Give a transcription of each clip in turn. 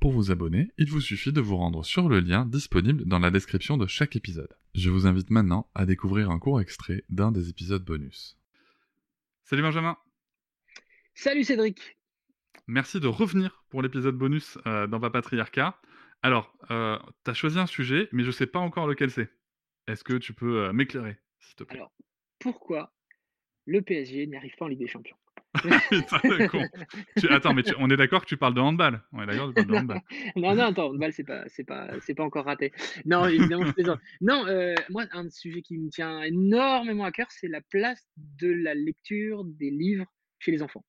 Pour vous abonner, il vous suffit de vous rendre sur le lien disponible dans la description de chaque épisode. Je vous invite maintenant à découvrir un court extrait d'un des épisodes bonus. Salut Benjamin Salut Cédric Merci de revenir pour l'épisode bonus euh, dans Papatriarcat. Alors, euh, tu as choisi un sujet, mais je ne sais pas encore lequel c'est. Est-ce que tu peux euh, m'éclairer, s'il te plaît? Alors, pourquoi le PSG n'y arrive pas en Ligue des Champions? Putain de con. Tu- Attends, mais tu- on est d'accord que tu parles de handball On est d'accord que tu parles de handball non, non, attends, balle, c'est pas, c'est pas, c'est pas encore raté. Non, évidemment, je plaisante. Non, euh, moi, un sujet qui me tient énormément à cœur, c'est la place de la lecture des livres chez les enfants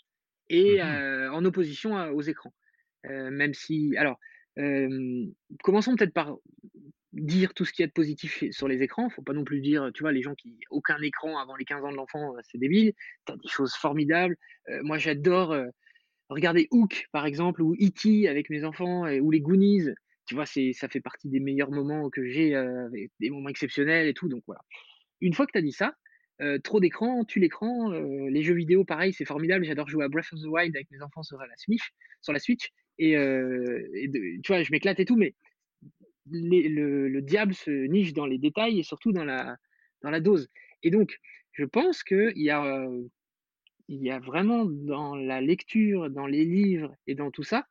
et Mhm. euh, en opposition à- aux écrans. Euh, même si, alors, euh, commençons peut-être par dire tout ce qu'il y a de positif sur les écrans. Faut pas non plus dire, tu vois, les gens qui aucun écran avant les 15 ans de l'enfant, euh, c'est débile. T'as des choses formidables. Euh, moi, j'adore. euh, Regardez Hook, par exemple, ou E.T. avec mes enfants, ou les Goonies. Tu vois, ça fait partie des meilleurs moments que j'ai, euh, des moments exceptionnels et tout. Donc voilà. Une fois que tu as dit ça, trop d'écran, tue l'écran. les jeux vidéo, pareil, c'est formidable. J'adore jouer à Breath of the Wild avec mes enfants sur la Switch. Sur la Switch et, tu vois, je m'éclate et tout, mais le, le diable se niche dans les détails et surtout dans la, dose. Et donc, je pense qu'il y a euh, y a vraiment dans la lecture, dans les livres et dans tout ça,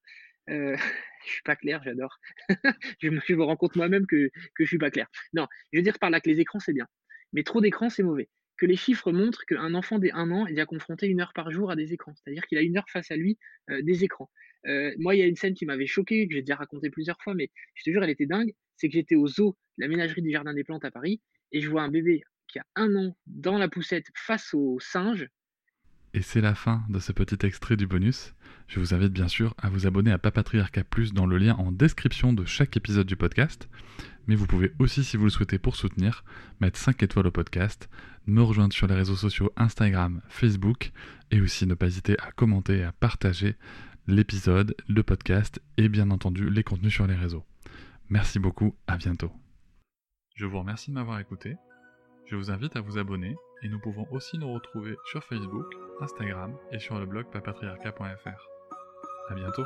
heu, je suis pas clair, j'adore. Je me rends compte moi-même que que je suis pas clair. Non, je veux dire par là que les écrans, c'est bien, mais trop d'écrans, c'est mauvais. Que les chiffres montrent qu'un enfant dès 1 an est déjà confronté 1 heure par jour à des écrans. C'est-à-dire qu'il a 1 heure face à lui, heu, des écrans. Moi, il y a une scène qui m'avait choqué, que j'ai déjà racontée plusieurs fois, mais je te jure, elle était dingue. C'est que j'étais au zoo, la ménagerie du jardin des plantes à Paris et je vois un bébé qui a 1 an dans la poussette face aux singes Et c'est la fin de ce petit extrait du bonus. Je vous invite bien sûr à vous abonner à Papatriarcat Plus dans le lien en description de chaque épisode du podcast. Mais vous pouvez aussi, si vous le souhaitez pour soutenir, mettre 5 étoiles au podcast, me rejoindre sur les réseaux sociaux Instagram, Facebook, et aussi ne pas hésiter à commenter et à partager l'épisode, le podcast et bien entendu les contenus sur les réseaux. Merci beaucoup, à bientôt. Je vous remercie de m'avoir écouté. Je vous invite à vous abonner et nous pouvons aussi nous retrouver sur Facebook, Instagram et sur le blog papatriarca.fr. À bientôt.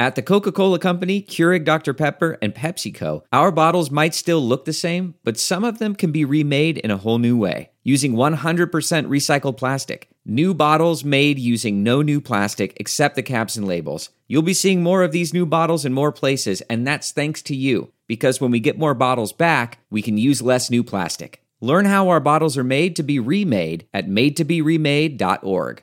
At the Coca Cola Company, Keurig Dr. Pepper, and PepsiCo, our bottles might still look the same, but some of them can be remade in a whole new way using 100% recycled plastic. New bottles made using no new plastic except the caps and labels. You'll be seeing more of these new bottles in more places, and that's thanks to you. Because when we get more bottles back, we can use less new plastic. Learn how our bottles are made to be remade at madetoberemade.org.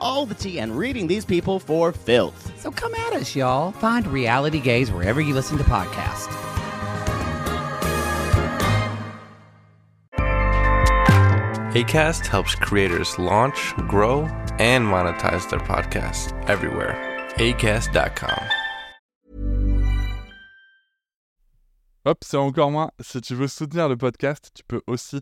all the tea and reading these people for filth. so come at us, y'all. Find Reality Gaze wherever you listen to podcasts. ACAST helps creators launch, grow, and monetize their podcasts everywhere. ACAST.com. Hop, c'est encore moins. Si tu veux soutenir le podcast, tu peux aussi